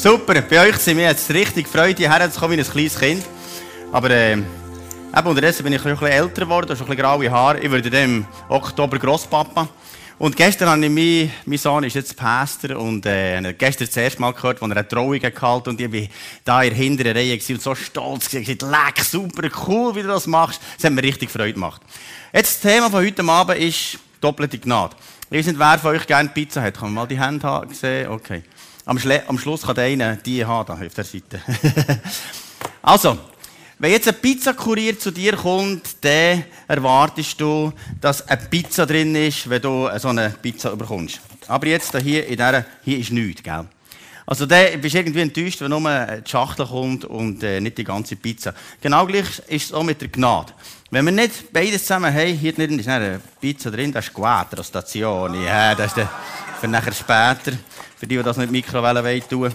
Super, bei euch sind wir jetzt richtig Freude, hierher zu kommen wie ein kleines Kind. Aber äh, eben unterdessen bin ich ein bisschen älter geworden, schon ein bisschen graue Haare. Ich werde im Oktober Grosspapa. Und gestern habe ich mein, mein Sohn ist jetzt Pastor und äh, gestern das erste Mal gehört, als er eine Trauung gehalten und ich war da in der hinteren Reihe und so stolz gewesen. Leck, super, cool, wie du das machst. Das hat mir richtig Freude gemacht. Jetzt das Thema von heute Abend ist doppelte Gnade. Ich weiß nicht, wer von euch gerne Pizza hat. Kann man mal die Hände? Sehen? Okay. Am, Schle am Schluss kann der eine die haben, da auf der Seite. also, wenn jetzt ein Pizzakurier zu dir kommt, dann erwartest du, dass eine Pizza drin ist, wenn du so eine Pizza bekommst. Aber jetzt hier in dieser, hier ist nichts, gell? Also der bist irgendwie enttäuscht, wenn nur die Schachtel kommt und äh, nicht die ganze Pizza. Genau gleich ist es auch mit der Gnade. Wenn wir nicht beides zusammen haben, hier ist eine Pizza drin, das ist Quattro Stazioni. Ja, das ist der, für nachher später, für die, die das nicht Mikrowellen tun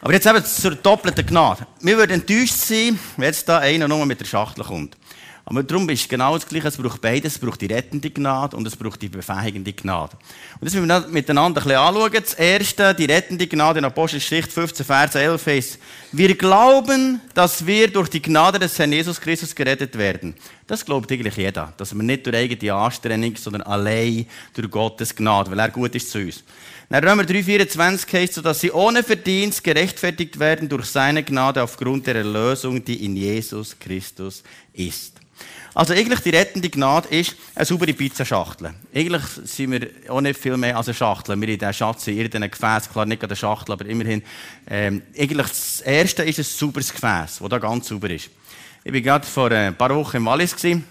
Aber jetzt eben zur doppelten Gnade. Wir würden enttäuscht sein, wenn jetzt da einer nur mit der Schachtel kommt. Aber darum ist genau das Gleiche. Es braucht beides. Es braucht die rettende Gnade und es braucht die befähigende Gnade. Und das müssen wir miteinander ein bisschen anschauen. Das erste, die rettende Gnade in Apostelgeschichte 15, Vers 11 ist, wir glauben, dass wir durch die Gnade des Herrn Jesus Christus gerettet werden. Das glaubt eigentlich jeder. Dass wir nicht durch eigene Anstrengung, sondern allein durch Gottes Gnade, weil er gut ist zu uns. In Römer 3,24 heißt es, dass sie ohne Verdienst gerechtfertigt werden durch seine Gnade aufgrund der Erlösung, die in Jesus Christus ist. Also eigentlich die rettende Gnade ist eine saubere Pizzaschachtel. Eigentlich sind wir auch nicht viel mehr als eine Schachtel. Wir in diesen Schatz in irgendeinem Gefäß, klar nicht eine Schachtel, aber immerhin. Ähm, eigentlich das Erste ist ein sauberes Gefäß, das da ganz sauber ist. Ich war gerade vor ein paar Wochen im Wallis. Gewesen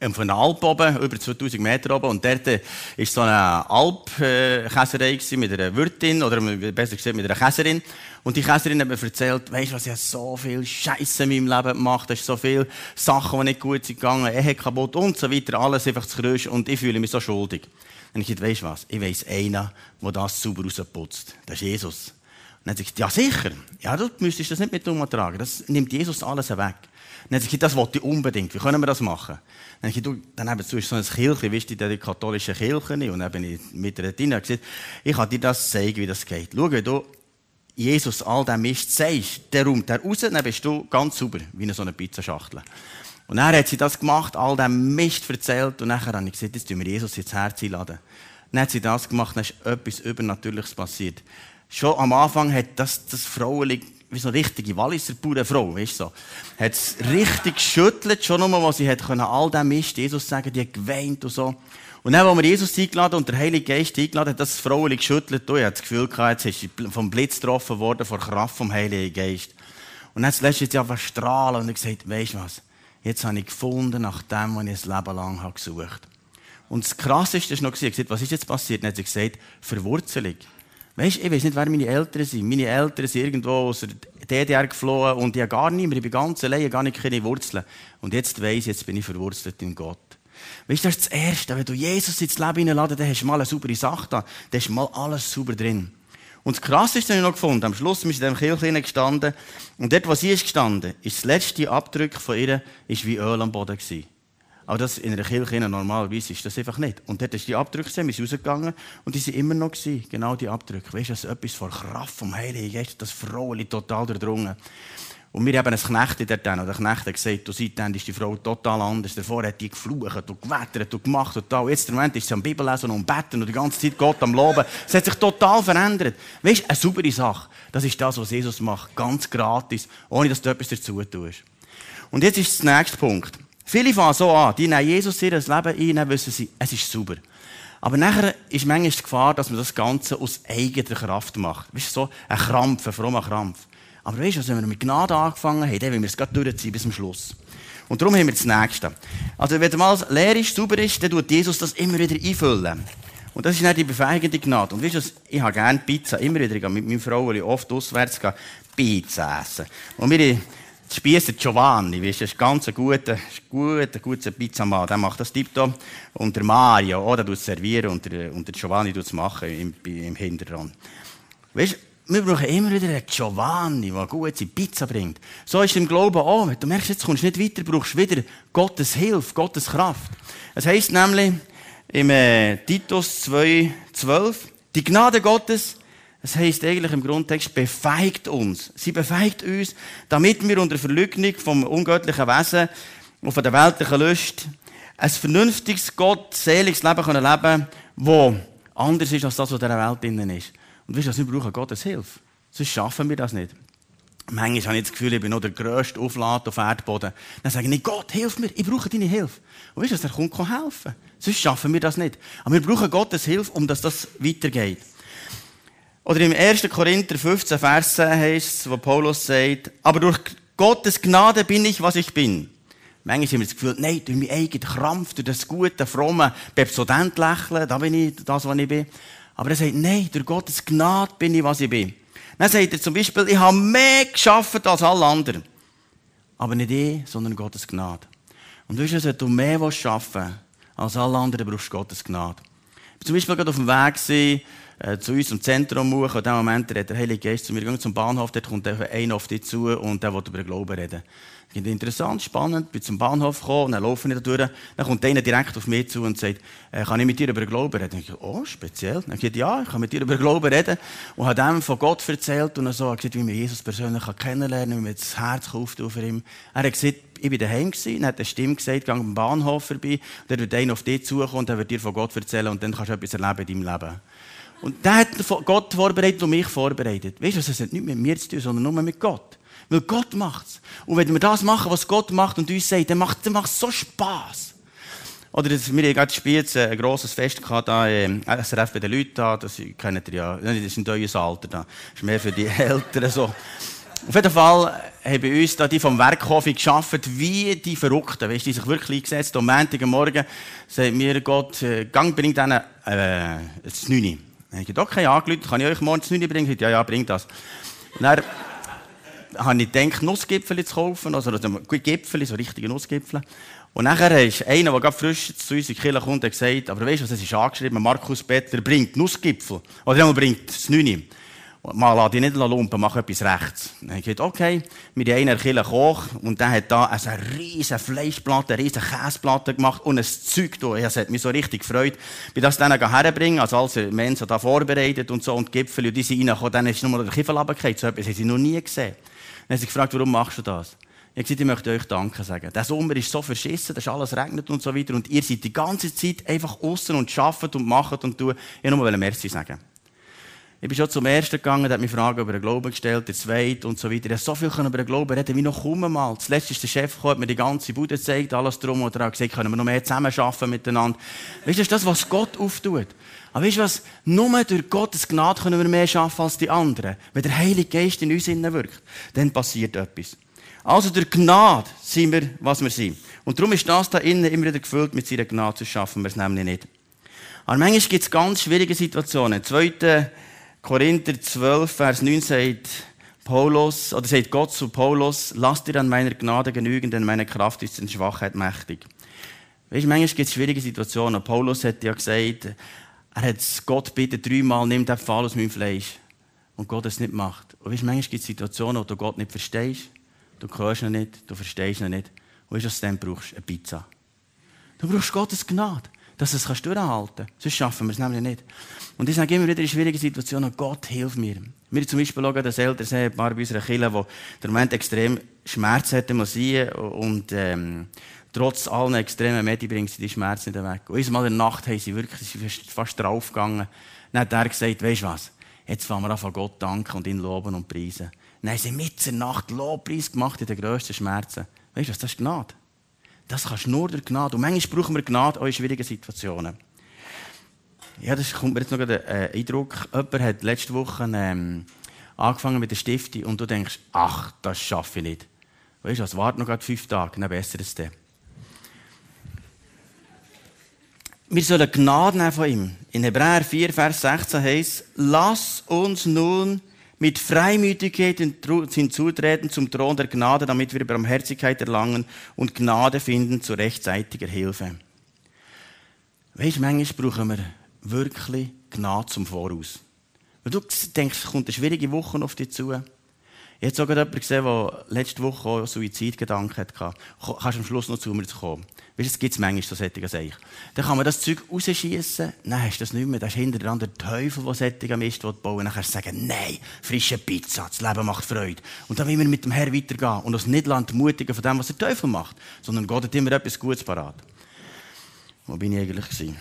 von einer Alp oben, über 2000 Meter oben. Und dort war so eine Alpkäserei mit einer Wirtin, oder besser gesagt mit einer Käserin. Und die Käserin hat mir erzählt, weisst du was, ich habe so viel Scheiße in meinem Leben gemacht, es so viele Sachen, die nicht gut sind gegangen, Ehe kaputt und so weiter, alles einfach zu Gerüst und ich fühle mich so schuldig. Und ich gesagt, weisst du was, ich weiss einen, der das sauber rausputzt. Das ist Jesus. Und dann hat sie gesagt, ja sicher, ja, du müsstest das nicht mit umtragen, das nimmt Jesus alles weg. Dann hat sie gesagt, das wollte ich unbedingt, wie können wir das machen? Dann habe ich gesagt, dann eben, ist so ein Kirche, weißt du, die katholische Kirche, und dann bin ich mit der Tina gesagt, ich kann dir das zeigen, wie das geht. Schau, wenn du Jesus all dem Mist sagst, der räumt er raus, dann bist du ganz sauber, wie eine so eine Pizzaschachtel. Und dann hat sie das gemacht, all dem Mist erzählt, und nachher habe ich gesagt, jetzt tun wir Jesus ins Herz einladen. Dann hat sie das gemacht, dann ist etwas Übernatürliches passiert. Schon am Anfang hat das, das Frauenlied wie so eine richtige Walliser Bauernfrau, weißt du so. Hat es richtig geschüttelt, schon nur, was sie hat können, all dem Mist Jesus sagen, die hat geweint und so. Und dann, als wir Jesus eingeladen und der Heilige Geist eingeladen hat, das Frau geschüttelt, ich hatte das Gefühl gehabt, jetzt ist sie vom Blitz getroffen worden, vor Kraft vom Heiligen Geist. Und dann ist sie einfach strahlen und gesagt, weisst du was? Jetzt habe ich gefunden, nach dem, was ich ein Leben lang habe gesucht. Und das Krasseste war noch, gesagt, was ist jetzt passiert? Dann hat sie gesagt, Verwurzelung. Weißt, ich weiß nicht, wer meine Eltern sind. Meine Eltern sind irgendwo aus der DDR geflohen und ich habe gar niemand, ich bin ganz allein, gar nicht keine Wurzeln. Und jetzt weiss ich, jetzt bin ich verwurzelt in Gott. Weißt du, das ist das Erste. Wenn du Jesus ins Leben hineinladen, dann hast du mal eine saubere Sache da. Dann hast du mal alles sauber drin. Und das Krasseste habe ich noch gefunden. Am Schluss sind wir in diesem Kirche gestanden. Und dort, wo sie ist gestanden, ist das letzte Abdruck von ihr, ist wie Öl am Boden gewesen. Aber das in einer Kirche normalerweise ist das einfach nicht. Und dort ist die Abdrücke, wir sind rausgegangen und die sind immer noch gewesen, genau die Abdrücke. Weißt du, das ist etwas von Kraft vom Heiligen Geist, das Fraueli total durchdrungen. Und wir haben ein Knecht dort und der Knecht hat gesagt, du seitdem ist die Frau total anders. Davor hat die geflucht und gewettert und gemacht und tal. Jetzt im Moment ist sie am Bibellesen und beten und die ganze Zeit Gott am Loben. Es hat sich total verändert. Weißt du, eine saubere Sache. Das ist das, was Jesus macht. Ganz gratis, ohne dass du etwas dazu tust. Und jetzt ist der nächste Punkt. Viele fangen so an, die nehmen Jesus in ihr Leben ein, dann wissen sie, es ist sauber. Aber nachher ist manchmal die Gefahr, dass man das Ganze aus eigener Kraft macht. Weißt du, so ein Krampf, ein frommer Krampf. Aber weißt du, also wenn wir mit Gnade angefangen haben, dann wollen wir es gerade durchziehen bis zum Schluss. Und darum haben wir das Nächste. Also, wenn mal leer ist, sauber ist, dann tut Jesus das immer wieder einfüllen. Und das ist nicht die befähigende Gnade. Und weißt du, ich habe gerne Pizza. Immer wieder, ich gehe mit meiner Frau oft auswärts gehen, Pizza essen. Und wir Spießer Giovanni, weißt, das ist ganz ein guter, guter, guter Pizzamann. Der macht das tiptop. Und der Mario, oh, der tut servieren und der, und der Giovanni tut es machen im, im Hintergrund. Weißt, wir brauchen immer wieder einen Giovanni, der gute Pizza bringt. So ist im Glauben auch. Du merkst, jetzt kommst du nicht weiter, brauchst wieder Gottes Hilfe, Gottes Kraft. Es heisst nämlich im äh, Titus 2,12, die Gnade Gottes Es heisst eigentlich im Grundtext, befeigt uns. Sie befeigt uns, damit wir unter Verleugnung vom ungöttlichen Wesen und von der weltlichen Lust ein vernünftiges, gottseliges Leben leben können, das anders ist als das, was in dieser Welt drin ist. Und weißt du, wir brauchen Gottes Hilfe. Sonst schaffen wir das nicht. Manchmal habe ich das Gefühl, ich bin noch der grösste Auflad auf Erdboden. Dann sage ich, Gott, hilf mir, ich brauche deine Hilfe. Und weißt du, er kommt helfen. Sonst schaffen wir das nicht. Aber wir brauchen Gottes Hilfe, um dass das weitergeht. Oder im 1. Korinther 15, Vers 10 heißt es, wo Paulus sagt, aber durch Gottes Gnade bin ich, was ich bin. Manchmal haben wir das Gefühl, nein, durch meinen eigenen Krampf, durch das gute, fromme Pepsodent-Lächeln, da bin ich das, was ich bin. Aber er sagt, nein, durch Gottes Gnade bin ich, was ich bin. Dann sagt er zum Beispiel, ich habe mehr geschafft als alle anderen. Aber nicht ich, sondern Gottes Gnade. Und weißt du, wenn du mehr arbeiten als alle anderen, brauchst du Gottes Gnade. Ich war zum Beispiel gerade auf dem Weg äh, zu uns im Zentrum hoch, und in dem Moment redet der Heilige Geist zu mir, gehen zum Bahnhof, dort kommt einer auf dich zu und der will über den Glauben reden. Ich interessant, spannend, bin zum Bahnhof gekommen, und dann laufe ich da durch, dann kommt einer direkt auf mich zu und sagt, äh, kann ich mit dir über Glauben reden? Ich oh, speziell. Dann ich, ja, ich kann mit dir über Glauben reden. Und habe dem von Gott erzählt und so, gesagt, wie man Jesus persönlich kennenlernen kann, wie man das Herz kauft für ihn. Er hat gesagt, ich war daheim gewesen, hat eine Stimme gesagt, geh am Bahnhof vorbei, und dann wird einer auf dich zukommen und er wird dir von Gott erzählen und dann kannst du etwas erleben in deinem Leben. Und der hat Gott vorbereitet und mich vorbereitet. Weißt du, das hat nicht mit mir zu tun, sondern nur mit Gott. Weil Gott macht's. Und wenn wir das machen, was Gott macht und uns sagt, dann macht es so Spass. Oder das, wir hatten gerade Spiez ein grosses Fest gehabt, da, äh, SRF bei den Leuten da, das kennt ihr ja, das ist in euer Alter da. Das ist mehr für die Älteren so. Auf jeden Fall haben bei uns da die vom Werkhof geschafft, wie die Verrückten, weißt, die sich wirklich eingesetzt Am Montag Morgen sagt mir Gott, äh, gang, bring denen, äh, ein Znüni. Dann habe ich okay, angerufen, kann ich euch morgen Znüni bringen? Ja, ja, bring das. Und dann habe ich gedacht, Nussgipfel zu kaufen, also, also Gipfel, so richtige Nussgipfel. Und nachher ist einer, der gerade frisch zu uns in die Kirche kommt, gesagt, aber weißt du, was es ist angeschrieben, Markus Bettler bringt Nussgipfel. Oder er bringt das Nüni. Mal lass dich nicht lumpen, mach etwas rechts. Dann habe ich gesagt, okay, mit einer Kille Koch und der hat da eine riesige Fleischplatte, eine riesige Käseplatte gemacht und ein Zeug da. Das hat mich so richtig gefreut. Bin das dann herbringen, also als Menschen da vorbereitet und so und Gipfel und die sind reingekommen, dann ist nur der Kiffel runtergefallen. So etwas haben sie noch nie gesehen. Dann haben sie gefragt, warum machst du das? Ich gesagt, ich möchte euch Danke sagen. Der Sommer ist so verschissen, dass alles regnet und so weiter. Und ihr seid die ganze Zeit einfach außen und arbeitet und macht und tut. Ich wollte nur Merci sagen. Ich bin schon zum ersten gegangen, hat mich Fragen über den Glauben gestellt, der zweite und so weiter. Ich konnte so viel über den Glauben reden wie noch kaum einmal. Zuletzt ist der Chef gekommen, hat mir die ganze Bude gezeigt, alles drum und dran, gesagt, können wir noch mehr zusammen arbeiten miteinander. Weißt du, das ist das, was Gott auftut. Aber weißt du was? Nur durch Gottes Gnade können wir mehr schaffen als die anderen. Wenn der Heilige Geist in uns wirkt, dann passiert etwas. Also durch Gnade sind wir, was wir sind. Und darum ist das da innen immer wieder gefüllt mit seiner Gnade, zu schaffen wir es nämlich nicht. Aber manchmal gibt es ganz schwierige Situationen. 2. Korinther 12, Vers 9 sagt Paulus, oder sagt Gott zu Paulus, lass dir an meiner Gnade genügen, denn meine Kraft ist in Schwachheit mächtig. Weißt du, manchmal gibt es schwierige Situationen. Paulus hat ja gesagt, er hat Gott bitte dreimal, nimm den Fall aus meinem Fleisch. Und Gott es nicht macht. Und weißt, manchmal gibt es Situationen, wo du Gott nicht verstehst. Du hörst ihn nicht, du verstehst ihn nicht. Und weißt du, was du dann brauchst? Eine Pizza. Du brauchst Gottes Gnade, dass du es durchhalten kannst. Sonst schaffen wir es nämlich nicht. Und ich sage immer wieder in schwierigen Situationen, Gott, hilf mir. Wir zum Beispiel schauen das ältere ein paar bei unserer Kirche, die der Moment extrem Schmerz hätte muss sein und ähm, trotz allen extremen Medien bringen sie die Schmerzen nicht weg. Und einmal in der Nacht haben sie wirklich fast draufgegangen. Dann hat er gesagt, weisst was, jetzt fangen wir an von Gott danken und ihn loben und preisen. Dann haben sie mit der Nacht Lobpreis gemacht in den grössten Schmerzen. Weißt du was, das ist Gnade. Das kannst du nur durch Gnade. Und manchmal brauchen wir Gnade auch in schwierigen Situationen. Ja, das kommt mir jetzt noch ein äh, Eindruck. Jemand hat letzte Woche ähm, angefangen mit der Stiftung und du denkst, ach, das schaffe ich nicht. Weißt du was, warte noch gerade fünf Tage, dann besser ist es Wir sollen Gnade nehmen von ihm. In Hebräer 4, Vers 16 heißt lass uns nun mit Freimütigkeit hinzutreten zum Thron der Gnade, damit wir Barmherzigkeit erlangen und Gnade finden zu rechtzeitiger Hilfe. Weißt manchmal brauchen wir wirklich Gnade zum Voraus. Wenn du denkst, es kommt eine schwierige Woche auf dich zu, ich habe sogar jemanden gesehen, der letzte Woche auch Suizidgedanken hatte. Kannst am Schluss noch zu mir kommen? Weißt du, es gibt manchmal so solche Sachen. Dann kann man das Zeug rausschießen, dann hast du das nicht mehr. Das ist hinter dran der Teufel, der solche Mist bauen will. Dann kannst du sagen, nein, frische Pizza, das Leben macht Freude. Und dann will man mit dem Herrn weitergehen und uns nicht entmutigen von dem, was der Teufel macht, sondern Gott hat immer etwas Gutes parat. Wo bin ich eigentlich gewesen?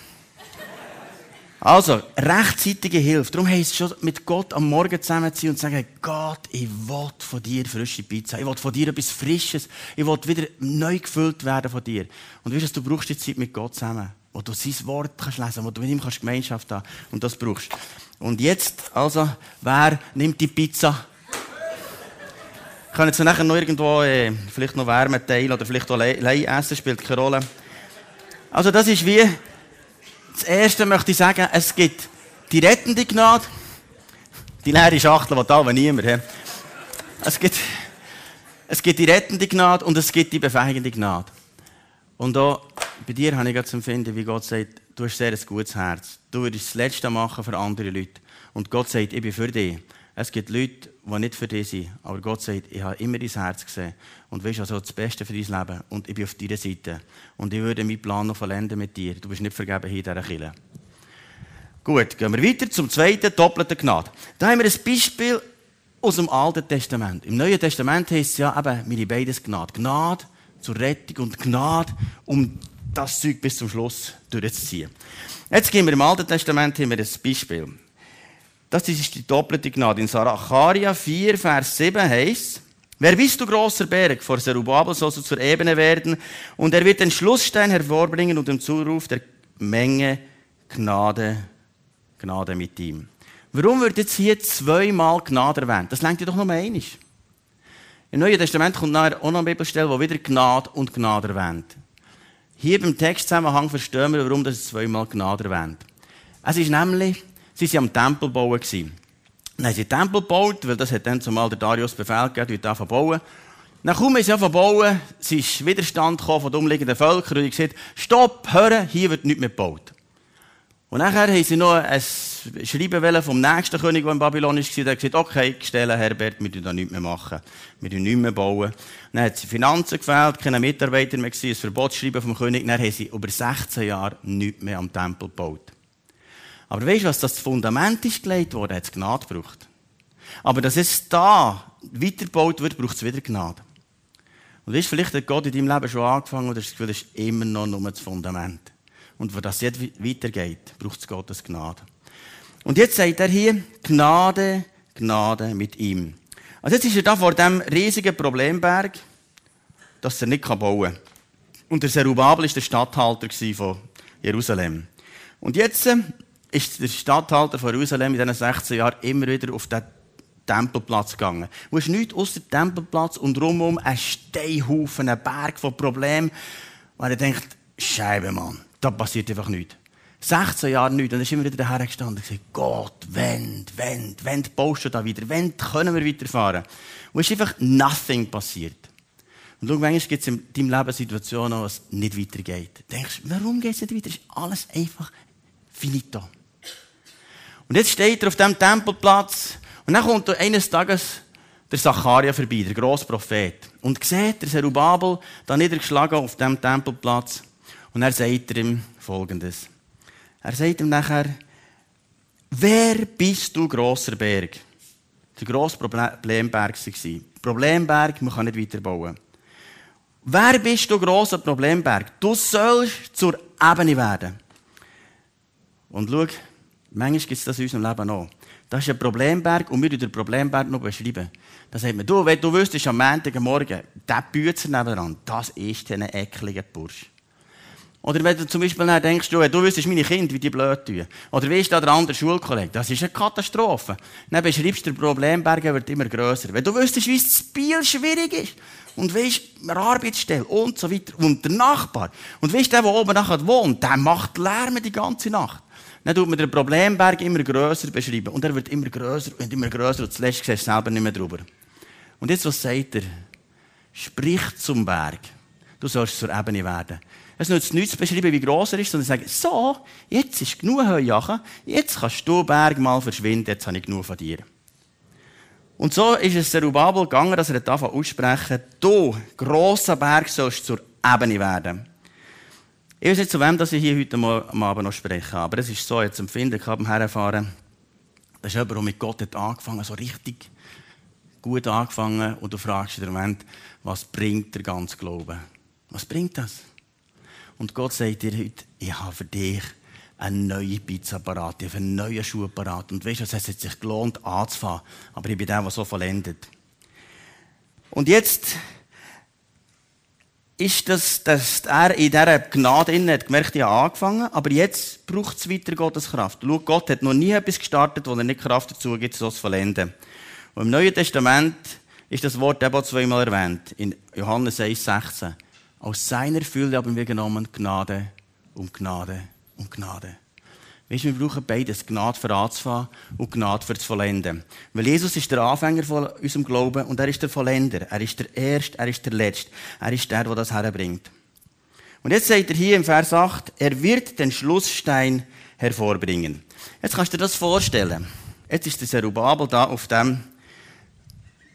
Also, rechtzeitige Hilfe. Darum heisst es schon, mit Gott am Morgen zusammenziehen und sagen, Gott, ich will von dir frische Pizza. Ich will von dir etwas Frisches. Ich will wieder neu gefüllt werden von dir. Und weißt du, du brauchst die Zeit mit Gott zusammen. Wo du sein Wort kannst lesen, wo du mit ihm kannst Gemeinschaft haben. Und das brauchst Und jetzt, also, wer nimmt die Pizza? Können Sie nachher noch irgendwo, äh, vielleicht noch Wärme teilen oder vielleicht auch Leih essen, spielt keine Rolle. Also, das ist wie, das Erste möchte ich sagen, es gibt die rettende Gnade, die leere Schachtel, die da niemand. Es gibt, es gibt die rettende Gnade und es gibt die befähigende Gnade. Und auch bei dir habe ich das Empfinden, wie Gott sagt, du hast sehr ein gutes Herz. Du würdest das Letzte machen für andere Leute. Und Gott sagt, ich bin für dich. Es gibt Leute, die nicht für dich sind. Aber Gott sagt, ich habe immer dein Herz gesehen. Und weißt also das Beste für dein Leben. Und ich bin auf deiner Seite. Und ich würde meinen Plan noch vollenden mit dir. Du bist nicht vergeben hier in dieser Kirche. Gut, gehen wir weiter zum zweiten, doppelten Gnade. Da haben wir ein Beispiel aus dem Alten Testament. Im Neuen Testament heißt es ja eben, haben beides Gnade. Gnade zur Rettung und Gnade, um das Zeug bis zum Schluss durchzuziehen. Jetzt gehen wir im Alten Testament haben wir ein Beispiel. Das ist die doppelte Gnade. In Saracharia 4, Vers 7 heißt Wer bist du, großer Berg? Vor Zerubabel sollst du zur Ebene werden, und er wird den Schlussstein hervorbringen und den Zuruf der Menge Gnade, Gnade mit ihm. Warum wird jetzt hier zweimal Gnade erwähnt? Das lenkt ja doch nur einmal. Im Neuen Testament kommt nachher auch noch eine Bibelstelle, wo wieder Gnade und Gnade erwähnt. Hier beim Textzusammenhang verstehen wir, warum das zweimal Gnade erwähnt. Es ist nämlich Sie waren am Tempel bauen. Dann haben sie den Tempel gebaut, weil das hat dann zumal der Darius Befehl gegeben, die bauen. Dann kaum sie anfangen bauen, es ist Widerstand von den umliegenden Völkern und ich gesagt, stopp, hören, hier wird nichts mehr gebaut. Und nachher haben sie noch ein Schreiben vom nächsten König, der in Babylon war, der hat gesagt, okay, stellen, Herbert, wir dürfen da nichts mehr machen. Wir dürfen nichts mehr bauen. Dann hat sie Finanzen gefällt, keine Mitarbeiter mehr gewesen, ein Verbotsschreiben vom König. Dann haben sie über 16 Jahre nichts mehr am Tempel gebaut. Aber weißt du, was das Fundament ist gelegt worden, hat es Gnade gebraucht. Aber dass es da weitergebaut wird, braucht es wieder Gnade. Und weißt, vielleicht hat Gott in deinem Leben schon angefangen hast das Gefühl, das ist immer noch nur das Fundament. Und wo das jetzt weitergeht, braucht es Gottes Gnade. Und jetzt sagt er hier, Gnade, Gnade mit ihm. Also jetzt ist er da vor dem riesigen Problemberg, dass er nicht bauen kann. Und der Zerubabel war der Statthalter von Jerusalem. Und jetzt ist der Stadthalter von Jerusalem in diesen 16 Jahren immer wieder auf den Tempelplatz gegangen. Du hast nichts außer Tempelplatz und drumherum ein Steinhaufen, ein Berg von Problemen. Und er denkt, Scheibe, Mann, da passiert einfach nichts. 16 Jahre nichts. Und dann ist immer wieder daher gestanden und gesagt, Gott, wenn, wenn, wenn baust du da wieder? Wenn können wir weiterfahren? Es ist einfach nothing passiert. Und schau, manchmal gibt es in deinem Leben Situationen, wo es nicht weitergeht. Du denkst, warum geht es nicht weiter? Ist alles einfach finito. Und jetzt steht er auf dem Tempelplatz und dann kommt eines Tages der Zacharia vorbei, der grosse Prophet. Und sieht der Zerubabel da niedergeschlagen auf dem Tempelplatz. Und er sagt ihm Folgendes. Er sagt ihm nachher, wer bist du, grosser Berg? Der grosse Problemberg war. Problemberg, man kann nicht weiterbauen. Wer bist du, grosser Problemberg? Du sollst zur Ebene werden. Und schau, Manchmal gibt es das in unserem Leben auch. Das ist ein Problemberg und wir den Problemberg noch beschreiben. Da sagt man, du, wenn du wüsstest am Montagmorgen, der Bützer nebenan, das ist ein ekliger Bursch. Oder wenn du zum Beispiel denkst, du, du wüsstest meine Kinder, wie die blöd tun. Oder wie ist da der andere Schulkollege? Das ist eine Katastrophe. Dann beschreibst du, der Problemberg wird immer grösser. Wenn du wüsstest, wie das Spiel schwierig ist. Und weißt, eine Arbeitsstelle und so weiter. Und der Nachbar. Und weißt, der, der oben nachher wohnt, der macht Lärm die ganze Nacht. Dann tut man den Problemberg immer grösser beschreiben. Und er wird immer grösser und immer grösser und zuletzt siehst du selber nicht mehr drüber. Und jetzt, was sagt er? Sprich zum Berg. Du sollst zur Ebene werden. Es nützt nichts zu beschreiben, wie gross er ist, sondern sagen, so, jetzt ist genug Heujachen, jetzt kannst du, Berg, mal verschwinden, jetzt habe ich genug von dir. Und so ist es der Rubabel gegangen, dass er davon aussprechen, du, grosser Berg, sollst zur Ebene werden. Ich weiß nicht, zu wem dass ich hier heute am Abend noch spreche, aber es ist so, jetzt empfinden ich beim Herfahren, das ist jemand, der mit Gott hat angefangen so richtig gut angefangen und du fragst dich im Moment, was bringt der ganze Glaube? Was bringt das? Und Gott sagt dir heute, ich habe für dich einen neuen Pizza parat, ich habe einen neuen Schuh parat. Und weißt du, es hat sich gelohnt, anzufangen. Aber ich bin der, der so vollendet. Und jetzt ist das, dass er in dieser Gnade innen hat gemerkt, ich habe angefangen, aber jetzt braucht es weiter Gottes Kraft. Schau, Gott hat noch nie etwas gestartet, wo er nicht Kraft dazu gibt, so zu vollenden. Und im Neuen Testament ist das Wort eben zweimal erwähnt, in Johannes 1, 16. Aus seiner Fülle haben wir genommen Gnade um Gnade um Gnade. Weißt, wir brauchen beides, Gnade für anzufangen und Gnade für zu vollenden. Weil Jesus ist der Anfänger von unserem Glauben und er ist der Vollender. Er ist der Erste, er ist der Letzte. Er ist der, der das herbringt. Und jetzt sagt er hier im Vers 8, er wird den Schlussstein hervorbringen. Jetzt kannst du dir das vorstellen. Jetzt ist der Zerubabel da auf dem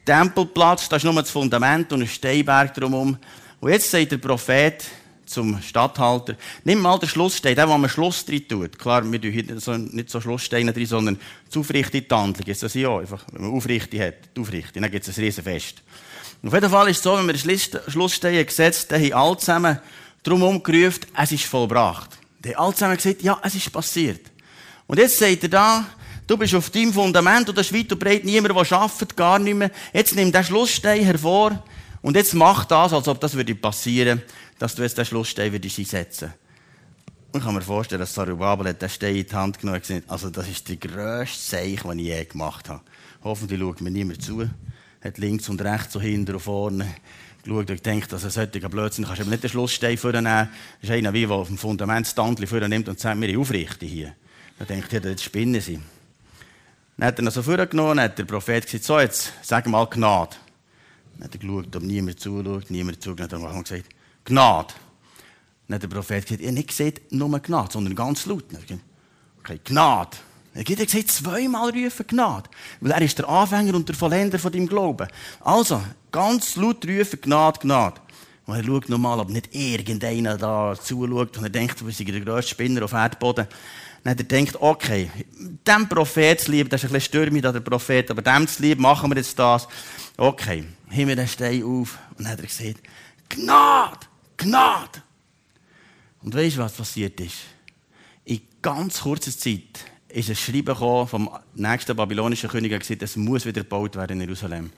Tempelplatz, da ist nur das Fundament und ein Steinberg drumherum. Und jetzt sagt der Prophet, zum Stadthalter. Nimm mal den Schlussstein, den, wo man Schluss drin tut. Klar, wir tun hier nicht so Schlusssteine drin, sondern zu aufrichtige Handlung. Ist das ja einfach, wenn man Aufrichtung hat, die Aufrichtung, dann gibt es ein Riesenfest. auf jeden Fall ist es so, wenn wir den Schlussstein gesetzt haben, haben alle zusammen drum umgerufen, es ist vollbracht. Die haben alle zusammen gesagt, ja, es ist passiert. Und jetzt sagt er da, du bist auf deinem Fundament und das ist weit und breit niemand, der arbeitet, gar nicht mehr. Jetzt nimm den Schlussstein hervor und jetzt mach das, als ob das würde passieren dass du jetzt den Schlussstein würdest einsetzen Und ich kann mir vorstellen, dass Sarubabel hat den Stein in die Hand genommen gesagt, also das ist die grösste Zeichen, die ich je gemacht habe. Hoffentlich schaut mir niemand zu. Hat links und rechts, so hinten und vorne geschaut und gedacht, dass ein solcher Blödsinn kannst du nicht den Schlussstein vornehmen. Das ist einer, wie, der auf dem Fundament das Tandli vornimmt und sagt, wir aufrichten hier. Dann denkt er, das spinnen sie. Dann hat er ihn so vorgenommen, hat der Prophet gesagt, so jetzt, sag mal Gnade. Dann hat er geschaut, ob niemand zuschaut, niemand zugeschaut, dann hat er gesagt, Gnade. Dann hat der Prophet gesagt, ihr nicht gesehen, nur Gnade, sondern ganz laut. Okay, Gnade. Er hat gesagt, zweimal rufen Gnade. Weil er ist der Anfänger und der Vollender von deinem Glauben. Also, ganz laut rufen Gnade, Gnade. Und er schaut nochmal, ob nicht irgendeiner da zuschaut und er denkt, wir sind der grösste Spinner auf Erdboden. Dann er gedacht, okay, dem Prophet zu lieben, das ist ein bisschen stürmisch, der Prophet, aber dem zu lieben, machen wir jetzt das. Okay, heben wir den Stein auf. Und dann hat er gesagt, Gnade! Gnade! Und weißt du, was passiert ist? In ganz kurzer Zeit ist ein Schreiben vom nächsten babylonischen König, der gesagt es muss wieder gebaut werden in Jerusalem.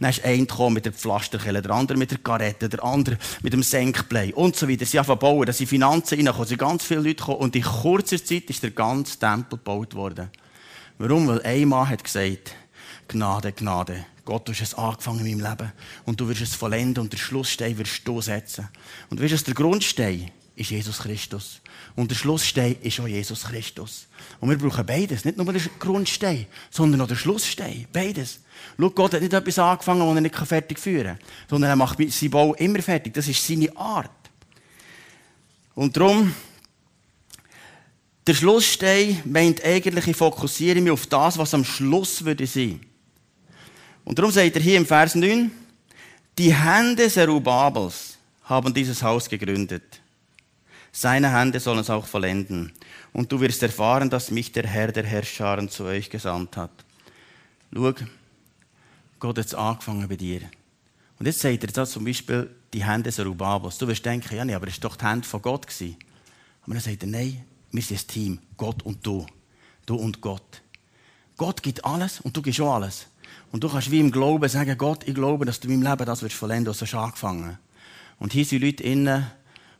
Dann ist ein mit der Pflasterkelle, der andere mit der Karette, der andere mit dem Senkblei und so weiter. Sie haben bauen, da sind Finanzen reingekommen, sind ganz viele Leute gekommen und in kurzer Zeit ist der ganze Tempel gebaut worden. Warum? Weil ein Mann hat gesagt, Gnade, Gnade. Gott, du hast es angefangen in meinem Leben. Und du wirst es vollenden und den Schlussstein wirst du setzen. Und weißt du, der Grundstein ist Jesus Christus. Und der Schlussstein ist auch Jesus Christus. Und wir brauchen beides. Nicht nur den Grundstein, sondern auch den Schlussstein. Beides. Schau, Gott hat nicht etwas angefangen, das er nicht fertig führen kann. Sondern er macht seinen Bau immer fertig. Das ist seine Art. Und darum, der Schlussstein meint eigentlich, ich fokussiere mich auf das, was am Schluss würde sein. Und darum sagt er hier im Vers 9, die Hände Zerubabels haben dieses Haus gegründet. Seine Hände sollen es auch vollenden. Und du wirst erfahren, dass mich der Herr der Herrscharen zu euch gesandt hat. Schau, Gott hat es angefangen bei dir. Und jetzt sagt er da zum Beispiel die Hände Zerubabels. Du wirst denken, ja, nee, aber es war doch die Hände von Gott. Gewesen. Aber dann sagt er, nein, wir sind ein Team. Gott und du. Du und Gott. Gott gibt alles und du gibst auch alles. Und du kannst wie im Glauben sagen, Gott, ich glaube, dass du in meinem Leben das wirst vollenden, was du hast angefangen. Und hier sind Leute innen,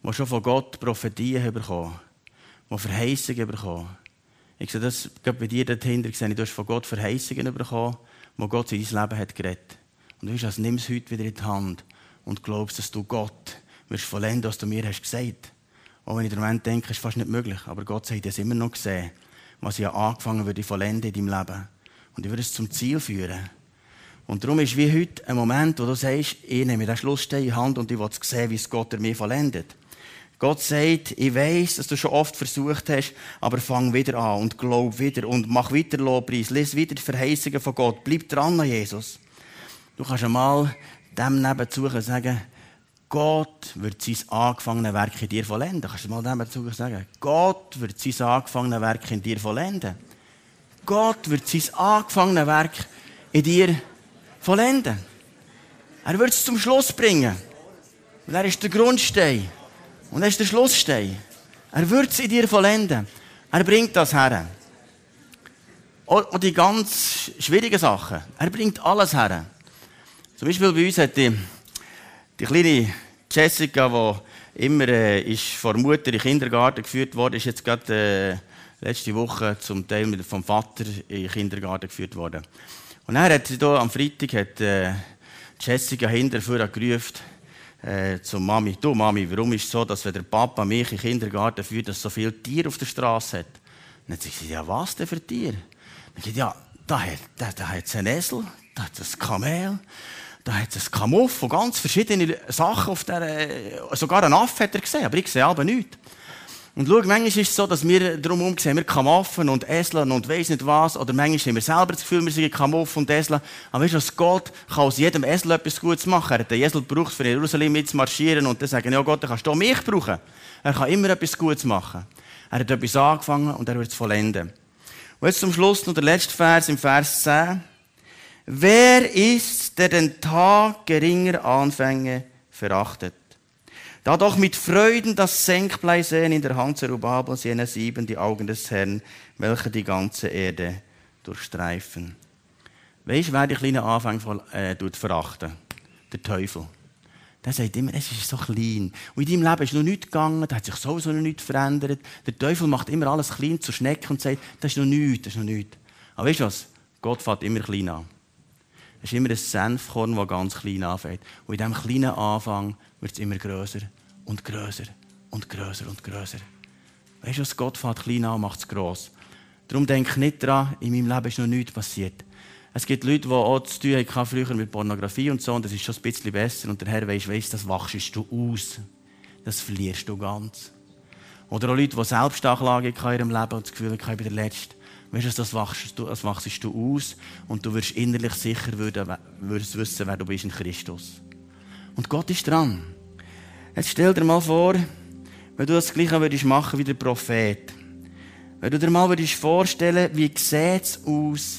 die schon von Gott Prophetien bekommen, die Verheißungen bekommen. Ich sehe das gerade bei dir dahinter gesehen, du hast von Gott Verheißungen bekommen, wo Gott in dein Leben hat geredet. Und du weißt, also, nimm es heute wieder in die Hand und glaubst, dass du Gott wirst vollenden, was du mir hast gesagt. Auch wenn ich im Moment denke, ist fast nicht möglich. Aber Gott hat immer noch gesehen, was ich angefangen würde vollenden in deinem Leben. Und ich würde es zum Ziel führen. Und darum ist wie heute ein Moment, wo du sagst, ich nehme den Schlussstein in die Hand und ich will sehen, wie es Gott mir vollendet. Gott sagt, ich weiß, dass du schon oft versucht hast, aber fang wieder an und glaub wieder und mach weiter Lobpreis, lies wieder die Verheißungen von Gott, bleib dran an Jesus. Du kannst einmal dem nebenzu sagen, Gott wird sein angefangenes Werk in dir vollenden. Kannst du mal dem dazu sagen? Gott wird sein angefangenes Werk in dir vollenden. Gott wird sein angefangenes Werk in dir vollenden. Er wird es zum Schluss bringen. Und er ist der Grundstein. Und er ist der Schlussstein. Er wird es in dir vollenden. Er bringt das her. Und die ganz schwierigen Sachen. Er bringt alles her. Zum Beispiel bei uns hat die, die kleine Jessica, die immer äh, ist vor Mutter in den Kindergarten geführt wurde, ist jetzt gerade äh, letzte Woche zum Teil vom Vater in den Kindergarten geführt worden. Und er hat sie am Freitag hat, äh, Jessica hinterher gerufen, äh, zur Mami, du Mami, warum ist es so, dass wenn der Papa mich in den Kindergarten führt, dass so viele Tiere auf der Straße hat? Und dann sagt sie, ja was denn für Tiere? Dann sagt ja, da hat, da, da hat es einen Esel, da hat es ein Kamel, da hat es ein Kamuff und ganz verschiedene Sachen auf der, sogar ein Affe hat er gesehen, aber ich sehe aber nichts. Und schau, manchmal ist es so, dass wir drumherum sehen, wir Kamoffen und Esseln und weiss nicht was, oder manchmal haben wir selber das Gefühl, wir sind Kamoffen und Esseln. Aber weißt du, Gott kann aus jedem Esel etwas Gutes machen. Er hat den Esel gebraucht, für Jerusalem mitzumarschieren und dann sagen, ja Gott, dann kannst du auch mich brauchen. Er kann immer etwas Gutes machen. Er hat etwas angefangen und er wird es vollenden. Und jetzt zum Schluss noch der letzte Vers im Vers 10. Wer ist, der den Tag geringer Anfänge verachtet? Da doch mit Freuden das Senkblei sehen in der Hand Zerubabels jener sieben, die Augen des Herrn, welche die ganze Erde durchstreifen. Weißt du, wer die kleinen Anfänge äh, verachten? Der Teufel. Der sagt immer, es ist so klein. Und in deinem Leben ist noch nichts gegangen, da hat sich sowieso noch nichts verändert. Der Teufel macht immer alles klein zur Schnecke und sagt, das ist noch nichts, das ist noch nichts. Aber weißt du was? Gott fängt immer klein an. Es ist immer ein Senfkorn, das ganz klein anfängt. Und in diesem kleinen Anfang wird es immer größer und größer und größer und größer. Weißt du, was Gott fährt klein an, macht es gross. Darum denke nicht daran, in meinem Leben ist noch nichts passiert. Es gibt Leute, die auch zu tun hatten früher mit Pornografie und so, und das ist schon ein bisschen besser. Und der Herr weiss, weiss, das wachst du aus. Das verlierst du ganz. Oder auch Leute, die Selbstanklage in ihrem Leben und das Gefühl haben, ich bin der Letzte. Weißt du, das wachst du, das wachst du aus und du wirst innerlich sicher würdest wissen, wer du bist in Christus. Und Gott ist dran. Jetzt stell dir mal vor, wenn du das Gleiche würdest machen wie der Prophet. Wenn du dir mal würdest vorstellen, wie sieht es aus,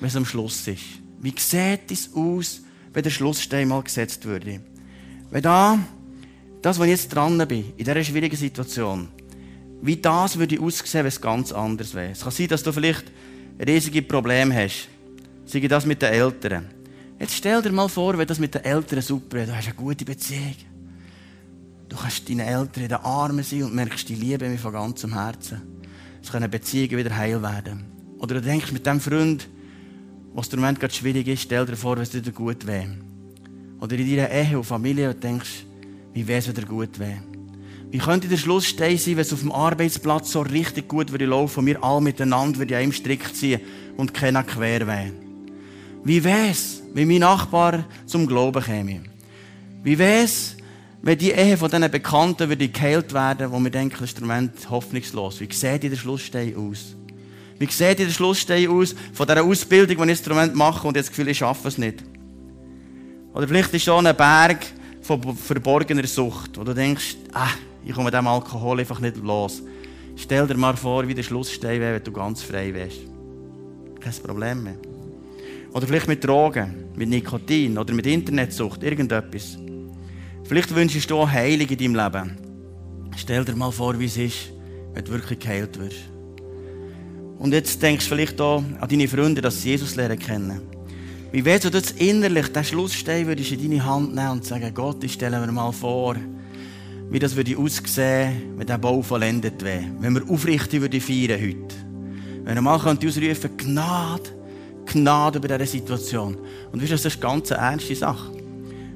wenn es am Schluss ist. Wie sieht es aus, wenn der Schlussstein mal gesetzt würde? Wenn da, das, wo ich jetzt dran bin, in dieser schwierigen Situation, wie das würde aussehen, wenn es ganz anders wäre. Es kann sein, dass du vielleicht riesige Probleme hast. Sei das mit den Eltern. Jetzt stell dir mal vor, wenn das mit den Eltern super ist. Du hast eine gute Beziehung. Du kannst deinen Eltern in den Armen sein und merkst die Liebe von ganzem Herzen. Es können Beziehungen wieder heil werden. Oder du denkst mit dem Freund, was im Moment gerade schwierig ist, stell dir vor, was dir gut wäre. Oder in deiner Ehe und Familie und denkst, wie wäre es wieder gut wäre. Wie könnte der Schlussstein sein, wenn es auf dem Arbeitsplatz so richtig gut würde laufen und wir alle miteinander würde einem Strick ziehen und keiner quer wäre? Wie wäre es, wenn mein Nachbar zum Glauben käme? Wie wäre es, wenn die Ehe von diesen Bekannten würde geheilt werden, wo wir denken, das Moment hoffnungslos. Wie sieht der Schlussstein aus? Wie sieht der Schlussstein aus von dieser Ausbildung, die ich Moment mache und jetzt das Gefühl, ich schaffe es nicht? Oder vielleicht ist schon ein Berg von verborgener Sucht, wo du denkst, ah, ich komme mit diesem Alkohol einfach nicht los. Stell dir mal vor, wie der Schlussstein wäre, wenn du ganz frei wärst. Kein Problem mehr. Oder vielleicht mit Drogen, mit Nikotin oder mit Internetsucht, irgendetwas. Vielleicht wünschst du auch Heilung in deinem Leben. Stell dir mal vor, wie es ist, wenn du wirklich geheilt wirst. Und jetzt denkst du vielleicht auch an deine Freunde, dass sie Jesus lernen kennen. Wie wenn du jetzt innerlich den Schlussstein würdest in deine Hand nehmen und sagen, Gott, ich stelle mir mal vor, wie das würde aussehen, wenn der Bau vollendet wäre. Wenn wir aufrichtig würde feiern heute. Wenn er mal könnte ausrufen, Gnade, Gnade über diese Situation. Und weißt du, das ist eine ganz ernste Sache.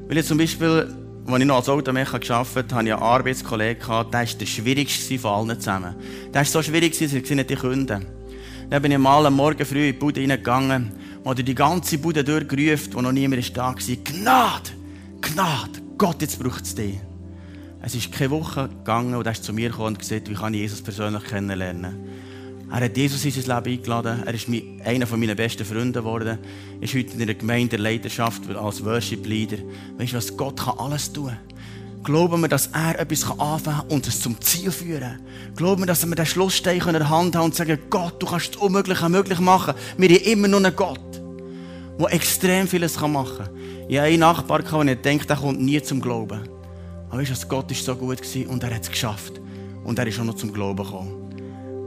Weil jetzt zum Beispiel als ich noch als Automecher gearbeitet habe, hatte ich einen Arbeitskollegen, der war der schwierigste von allen zusammen. Der war so schwierig, dass er nicht die Kunden. Dann bin ich mal am Morgen früh in die Bude reingegangen und die ganze Bude durchgerufen, wo noch niemand da war. Gnade! Gnade! Gott, jetzt braucht es dich. Es ist keine Woche gegangen und er zu mir gekommen und gesagt, wie kann ich Jesus persönlich kennenlernen. Er hat Jesus in sein Leben eingeladen. Er ist einer meiner besten Freunde geworden. Er ist heute in der Gemeinde Leidenschaft als Worship Leader. Weißt du was? Gott kann alles tun. Glauben wir, dass er etwas anfangen kann und es zum Ziel führen kann? Glauben wir, dass wir den Schlussstein in der Hand haben und sagen, Gott, du kannst das Unmögliche möglich machen. Wir haben immer noch einen Gott, der extrem vieles machen kann. Ich habe einen Nachbar, der ich denke, der kommt nie zum Glauben. Aber weißt du, Gott war so gut und er hat es geschafft. Und er ist auch noch zum Glauben gekommen.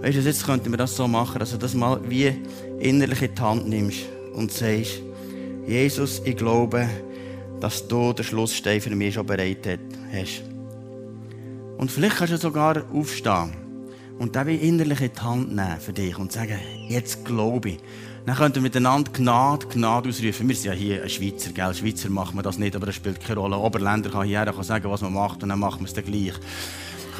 Weißt du, jetzt könnten wir das so machen, dass du das mal wie innerlich in die Hand nimmst und sagst, Jesus, ich glaube, dass du den Schlussstein für mich schon bereit hast. Und vielleicht kannst du sogar aufstehen und den wie innerlich in die Hand nehmen für dich und sagen, jetzt glaube ich. Dann könnten wir miteinander Gnade, Gnade ausrufen. Wir sind ja hier ein Schweizer, gell? Schweizer machen wir das nicht, aber das spielt keine Rolle. Oberländer kann hierher sagen, was man macht und dann machen wir es dann gleich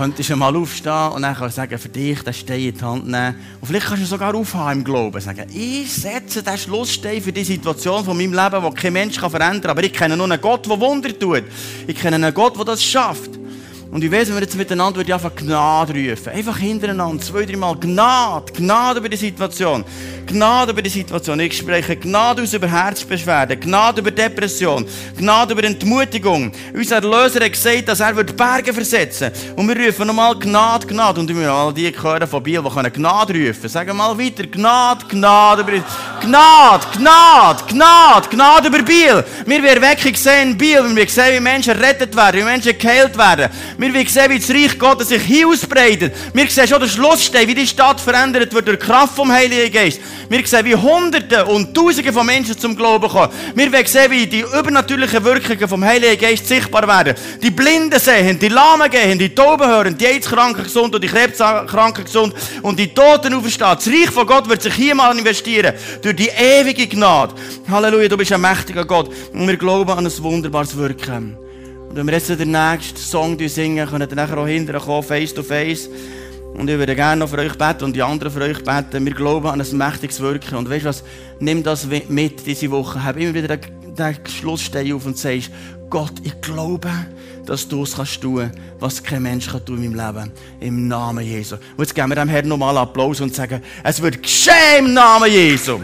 könntest du mal aufstehen und dann kannst du sagen, für dich den Stein in die Hand nehmen. Und vielleicht kannst du sogar aufhören im Glauben. Sagen, ich setze den Schlussstein für die Situation von meinem Leben, die kein Mensch verändern kann. Aber ich kenne nur einen Gott, der Wunder tut. Ich kenne einen Gott, der das schafft. Und ich weiß, wenn wir jetzt miteinander würde einfach Gnade rufen. Einfach hintereinander, zwei, dreimal Gnade, Gnade über die Situation. Gnade über die Situation. Ich spreche Gnade aus über Herzbeschwerden, Gnade über Depression, Gnade über Entmutigung. Unser Erlöser hat gesagt, dass er Berge versetzen würde. Und wir rufen nochmal Gnade, Gnade. Und wir all die hören von Biel, die können Gnade rufen. Sagen mal weiter, Gnade, Gnade über Gnade, Gnade, Gnade, Gnade über Biel. Wir werden Erweckung sehen in Biel, wir sehen, wie Menschen rettet werden, wie Menschen geheilt werden. Wir werden sehen, wie das Reich Gottes sich hier ausbreitet. Wir sehen schon den Schlussstein, wie die Stadt verändert wird durch die Kraft vom Heiligen Geist. Wir sehen, wie Hunderte und Tausende von Menschen zum Glauben kommen. Wir werden sehen, wie die übernatürlichen Wirkungen vom Heiligen Geist sichtbar werden. Die Blinden sehen, die Lahmen gehen, die Tauben hören, die AIDS-Kranken gesund und die Krebskranken gesund und die Toten auferstehen. Das Reich von Gott wird sich hier mal investieren. Durch die ewige Gnade. Halleluja, du bist ein mächtiger Gott. Und wir glauben an ein wunderbares Wirken. Und wenn wir jetzt den nächsten Song singen, können wir nachher auch hinterher kommen, face to face. Und ich würde gerne noch für euch beten und die anderen für euch beten. Wir glauben an ein mächtiges Wirken. Und weißt du was? Nimm das mit diese Woche. Hab immer wieder den Schlussstein auf und sagst, Gott, ich glaube, dass du es kannst tun, was kein Mensch kann tun in meinem Leben. Im Namen Jesu. Und jetzt geben wir dem Herrn nochmal Applaus und sagen, es wird geschehen im Namen Jesu.